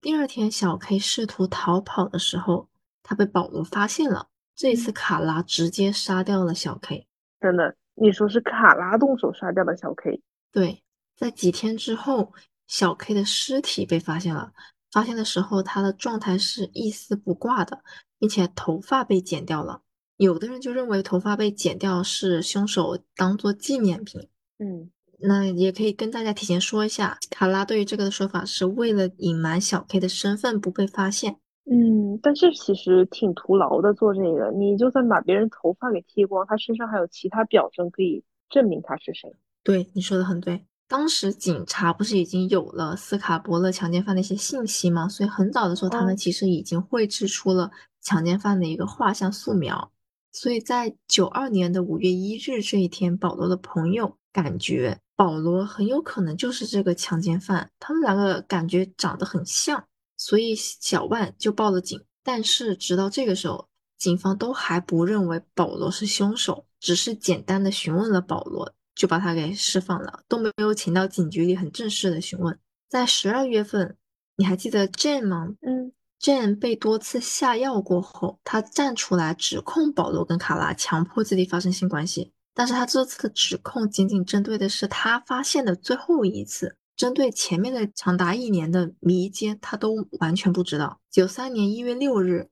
A: 第二天，小 K 试图逃跑的时候，他被保罗发现了。这一次，卡拉直接杀掉了小 K。
B: 真的？你说是卡拉动手杀掉了小 K？
A: 对，在几天之后，小 K 的尸体被发现了。发现的时候，他的状态是一丝不挂的，并且头发被剪掉了。有的人就认为头发被剪掉是凶手当做纪念品。
B: 嗯。
A: 那也可以跟大家提前说一下，卡拉对于这个的说法是为了隐瞒小 K 的身份不被发现。
B: 嗯，但是其实挺徒劳的做这个，你就算把别人头发给剃光，他身上还有其他表征可以证明他是谁。
A: 对，你说的很对。当时警察不是已经有了斯卡伯勒强奸犯的一些信息吗？所以很早的时候，他们其实已经绘制出了强奸犯的一个画像素描。所以在九二年的五月一日这一天，保罗的朋友感觉。保罗很有可能就是这个强奸犯，他们两个感觉长得很像，所以小万就报了警。但是直到这个时候，警方都还不认为保罗是凶手，只是简单的询问了保罗，就把他给释放了，都没有请到警局里很正式的询问。在十二月份，你还记得 Jane 吗？
B: 嗯
A: ，Jane 被多次下药过后，他站出来指控保罗跟卡拉强迫自己发生性关系。但是他这次的指控仅仅针对的是他发现的最后一次，针对前面的长达一年的迷奸，他都完全不知道。九三年一月六日，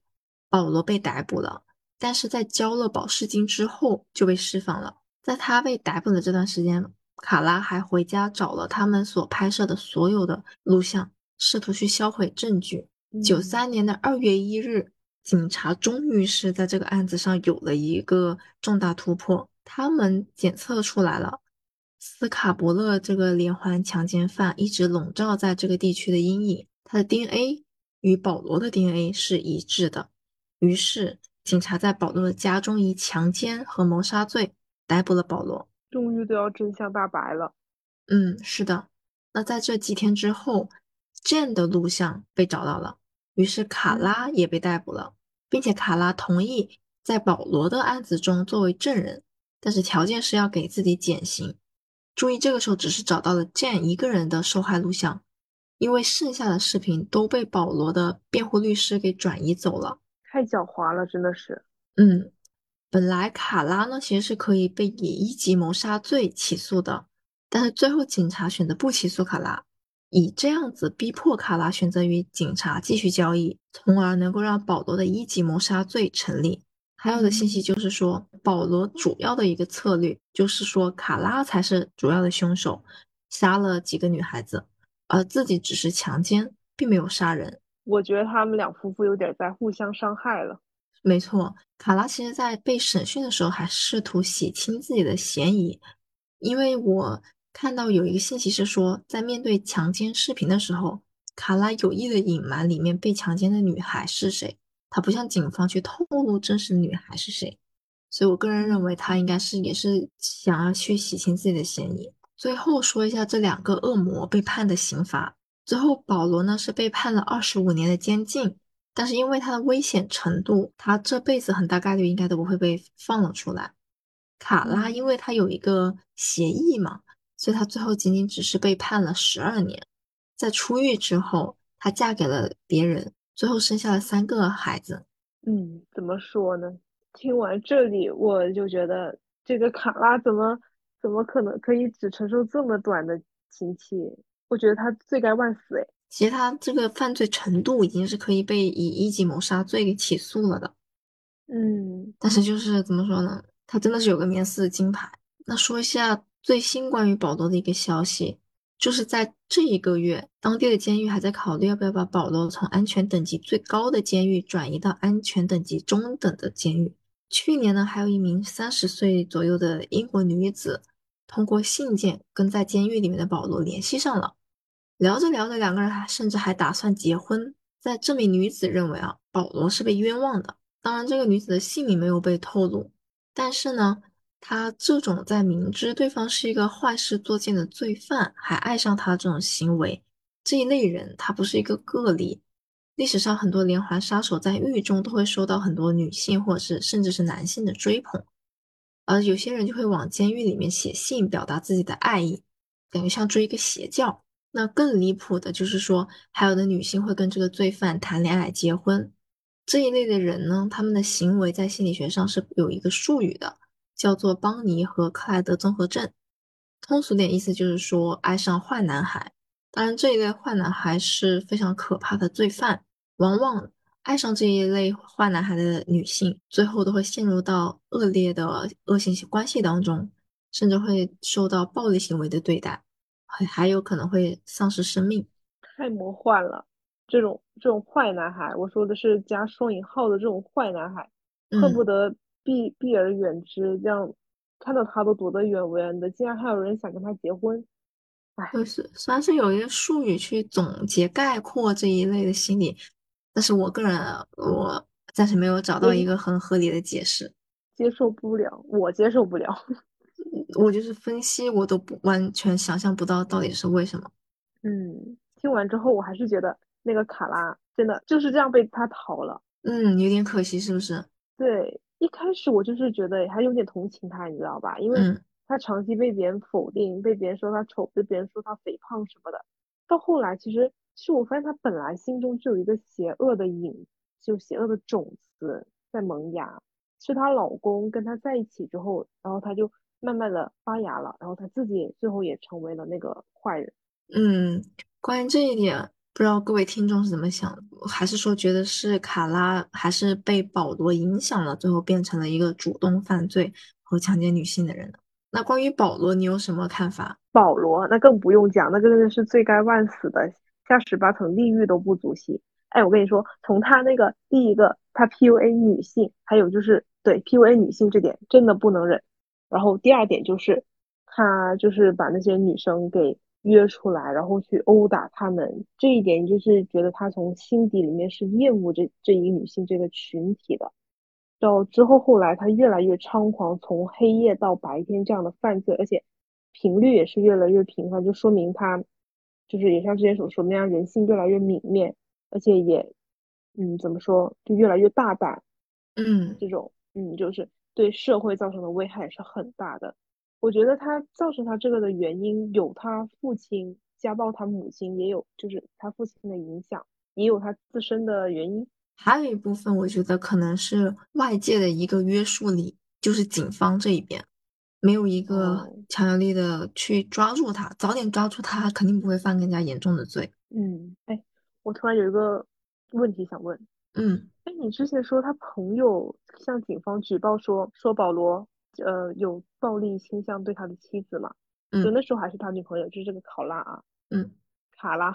A: 保罗被逮捕了，但是在交了保释金之后就被释放了。在他被逮捕的这段时间，卡拉还回家找了他们所拍摄的所有的录像，试图去销毁证据。九三年的二月一日，警察终于是在这个案子上有了一个重大突破。他们检测出来了，斯卡伯勒这个连环强奸犯一直笼罩在这个地区的阴影，他的 DNA 与保罗的 DNA 是一致的。于是，警察在保罗的家中以强奸和谋杀罪逮捕了保罗。
B: 终于都要真相大白了。
A: 嗯，是的。那在这几天之后，Jane 的录像被找到了，于是卡拉也被逮捕了，并且卡拉同意在保罗的案子中作为证人。但是条件是要给自己减刑。注意，这个时候只是找到了 Jane 一个人的受害录像，因为剩下的视频都被保罗的辩护律师给转移走了。
B: 太狡猾了，真的是。
A: 嗯，本来卡拉呢其实是可以被以一级谋杀罪起诉的，但是最后警察选择不起诉卡拉，以这样子逼迫卡拉选择与警察继续交易，从而能够让保罗的一级谋杀罪成立。还有的信息就是说，保罗主要的一个策略就是说卡拉才是主要的凶手，杀了几个女孩子，而自己只是强奸，并没有杀人。
B: 我觉得他们两夫妇有点在互相伤害了。
A: 没错，卡拉其实在被审讯的时候还试图洗清自己的嫌疑，因为我看到有一个信息是说，在面对强奸视频的时候，卡拉有意的隐瞒里面被强奸的女孩是谁，他不向警方去透露真实女孩是谁，所以我个人认为他应该是也是想要去洗清自己的嫌疑。最后说一下这两个恶魔被判的刑罚，最后保罗呢是被判了二十五年的监禁。但是因为他的危险程度，他这辈子很大概率应该都不会被放了出来。卡拉因为他有一个协议嘛，所以他最后仅仅只是被判了十二年。在出狱之后，她嫁给了别人，最后生下了三个孩子。
B: 嗯，怎么说呢？听完这里，我就觉得这个卡拉怎么怎么可能可以只承受这么短的刑期？我觉得他罪该万死哎。
A: 其实他这个犯罪程度已经是可以被以一级谋杀罪给起诉了的，
B: 嗯，
A: 但是就是怎么说呢，他真的是有个免死金牌。那说一下最新关于保罗的一个消息，就是在这一个月，当地的监狱还在考虑要不要把保罗从安全等级最高的监狱转移到安全等级中等的监狱。去年呢，还有一名三十岁左右的英国女子通过信件跟在监狱里面的保罗联系上了。聊着聊着，两个人还甚至还打算结婚。在这名女子认为啊，保罗是被冤枉的。当然，这个女子的姓名没有被透露。但是呢，他这种在明知对方是一个坏事做尽的罪犯，还爱上他这种行为，这一类人他不是一个个例。历史上很多连环杀手在狱中都会受到很多女性或者是甚至是男性的追捧，而有些人就会往监狱里面写信表达自己的爱意，感觉像追一个邪教。那更离谱的就是说，还有的女性会跟这个罪犯谈恋爱、结婚。这一类的人呢，他们的行为在心理学上是有一个术语的，叫做邦尼和克莱德综合症。通俗点意思就是说，爱上坏男孩。当然，这一类坏男孩是非常可怕的罪犯。往往爱上这一类坏男孩的女性，最后都会陷入到恶劣的恶性关系当中，甚至会受到暴力行为的对待。还还有可能会丧失生命，
B: 太魔幻了。这种这种坏男孩，我说的是加双引号的这种坏男孩，恨不得避避而远之，这样看到他都躲得远远的。竟然还有人想跟他结婚，哎，
A: 就是虽然是有一个术语去总结概括这一类的心理，但是我个人我暂时没有找到一个很合理的解释，
B: 接受不了，我接受不了。
A: 我就是分析，我都不完全想象不到到底是为什么。
B: 嗯，听完之后，我还是觉得那个卡拉真的就是这样被他逃了。
A: 嗯，有点可惜，是不是？
B: 对，一开始我就是觉得还有点同情他，你知道吧？因为他长期被别人否定，被别人说他丑，被别人说他肥胖什么的。到后来，其实其实我发现他本来心中就有一个邪恶的影，就邪恶的种子在萌芽。是她老公跟她在一起之后，然后她就。慢慢的发芽了，然后她自己最后也成为了那个坏人。
A: 嗯，关于这一点，不知道各位听众是怎么想？还是说觉得是卡拉还是被保罗影响了，最后变成了一个主动犯罪和强奸女性的人呢？那关于保罗，你有什么看法？
B: 保罗那更不用讲，那个真的是罪该万死的，下十八层地狱都不足惜。哎，我跟你说，从他那个第一个，他 PUA 女性，还有就是对 PUA 女性这点，真的不能忍。然后第二点就是，他就是把那些女生给约出来，然后去殴打他们。这一点就是觉得他从心底里面是厌恶这这一女性这个群体的。到之后后来他越来越猖狂，从黑夜到白天这样的犯罪，而且频率也是越来越频繁，就说明他就是也像之前所说那样，人性越来越泯灭，而且也嗯怎么说就越来越大胆。
A: 嗯，
B: 这种嗯就是。对社会造成的危害也是很大的。我觉得他造成他这个的原因有他父亲家暴他母亲，也有就是他父亲的影响，也有他自身的原因。
A: 还有一部分，我觉得可能是外界的一个约束力，就是警方这一边没有一个
B: 哦，
A: 强有力的去抓住他，早点抓住他，肯定不会犯更加严重的罪。
B: 嗯，哎，我突然有一个问题想问，
A: 嗯
B: 哎，你之前说他朋友向警方举报说说保罗呃有暴力倾向对他的妻子嘛？就
A: 嗯
B: 那时候还是他女朋友，就是这个考拉啊，
A: 嗯
B: 卡拉。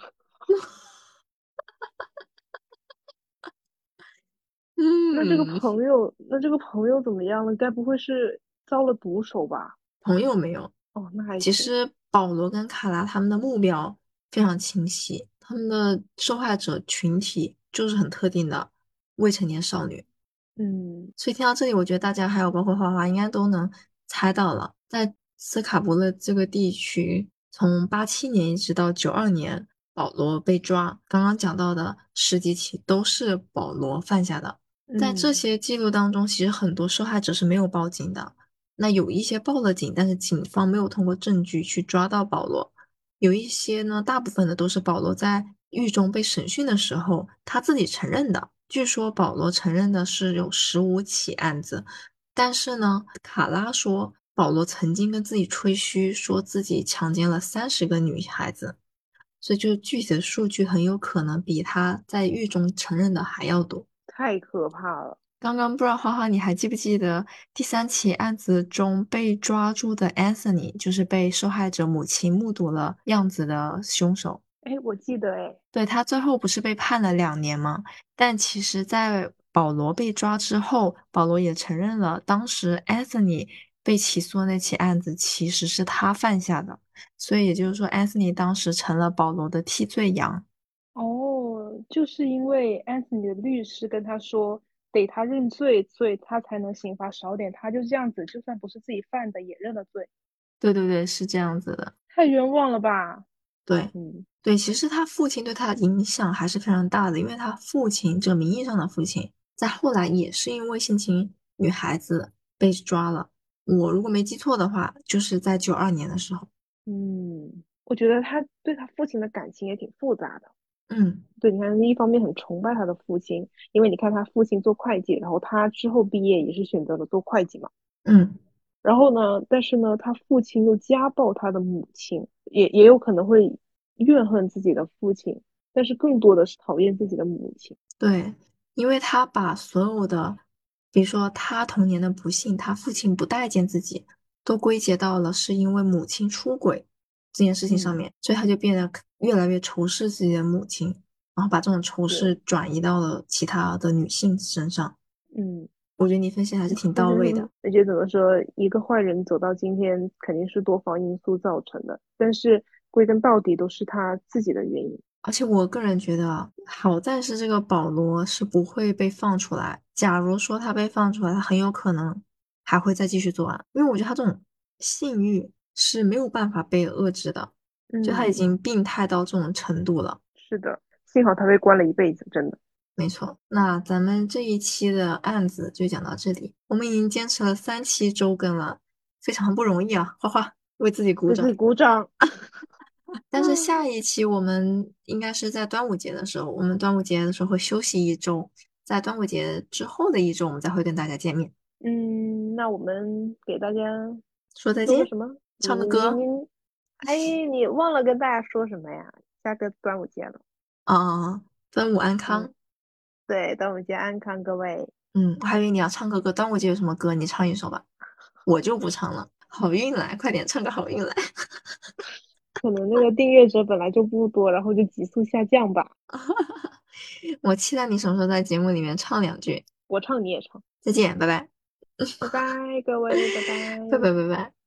B: 嗯那这个
A: 嗯，
B: 朋友，那这个朋友怎么样了？该不会是遭了毒手吧？
A: 朋友没有。
B: 哦，那还行。
A: 其实保罗跟卡拉他们的目标非常清晰，他们的受害者群体就是很特定的未成年少女。
B: 嗯
A: 所以听到这里，我觉得大家还有包括花花应该都能猜到了，在斯卡伯勒这个地区，从八七年一直到九二年，保罗被抓，刚刚讲到的十几起都是保罗犯下的。在这
B: 嗯
A: 些记录当中，其实很多受害者是没有报警的。那有一些报了警，但是警方没有通过证据去抓到保罗。有一些呢，大部分的都是保罗在狱中被审讯的时候，他自己承认的。据说保罗承认的是有十五起案子，但是呢，卡拉说保罗曾经跟自己吹嘘，说自己强奸了三十个女孩子，所以就是具体的数据很有可能比他在狱中承认的还要多。
B: 太可怕了。
A: 刚刚不知道花花你还记不记得第三起案子中被抓住的 Anthony，就是被受害者母亲目睹了样子的凶手。
B: 哎，我记得哎，
A: 对，他最后不是被判了两年吗？但其实，在保罗被抓之后，保罗也承认了，当时 Anthony 被起诉的那起案子其实是他犯下的，所以也就是说，Anthony 当时成了保罗的替罪羊。
B: 哦，就是因为 Anthony 的律师跟他说，得他认罪，所以他才能刑罚少点。他就这样子，就算不是自己犯的，也认了罪，
A: 对对对，是这样子的。
B: 太冤枉了吧？
A: 对
B: 嗯
A: 对，其实他父亲对他的影响还是非常大的，因为他父亲这个名义上的父亲，在后来也是因为性侵女孩子被抓了。我如果没记错的话，就是在九二年的时候。
B: 嗯，我觉得他对他父亲的感情也挺复杂的。
A: 嗯
B: 对，你看，一方面很崇拜他的父亲，因为你看他父亲做会计，然后他之后毕业也是选择了做会计嘛。
A: 嗯。
B: 然后呢，但是呢，他父亲又家暴他的母亲，也也有可能会怨恨自己的父亲，但是更多的是讨厌自己的母亲。
A: 对，因为他把所有的，比如说他童年的不幸，他父亲不待见自己，都归结到了是因为母亲出轨这件事情上
B: 嗯，
A: 面，所以他就变得越来越仇视自己的母亲，然后把这种仇视，转移到了其他的女性身上。
B: 嗯，
A: 我觉得你分析还是挺到位的。
B: 我觉得怎么说，一个坏人走到今天，肯定是多方因素造成的，但是归根到底都是他自己的原因。
A: 而且我个人觉得啊，好在是这个保罗是不会被放出来。假如说他被放出来，他很有可能还会再继续作案，因为我觉得他这种性欲是没有办法被遏制的，就他已
B: 嗯，
A: 经病态到这种程度了。
B: 是的，幸好他被关了一辈子，真的。
A: 没错，那咱们这一期的案子就讲到这里，我们已经坚持了三期周更了，非常不容易啊！花花为自己鼓掌。
B: 鼓掌。
A: 但是下一期我们应该是在端午节的时候，我们端午节的时候会休息一周，在端午节之后的一周，我们再会跟大家见面，
B: 嗯，那我们给大家
A: 说再见，
B: 说什么？
A: 唱个歌，
B: 哎，你忘了跟大家说什么呀？下个端午节了。
A: 啊，端午安
B: 嗯，
A: 康。
B: 对，端午节安康，各位。
A: 嗯，我还以为你要唱个歌，端午节有什么歌？你唱一首吧，我就不唱了。好运来，快点唱个好运来。
B: 可能那个订阅者本来就不多，然后就急速下降吧。
A: 我期待你什么时候在节目里面唱两句。
B: 我唱你也唱。
A: 再见，拜拜，
B: 拜拜，各位，拜拜。
A: 拜拜，拜拜。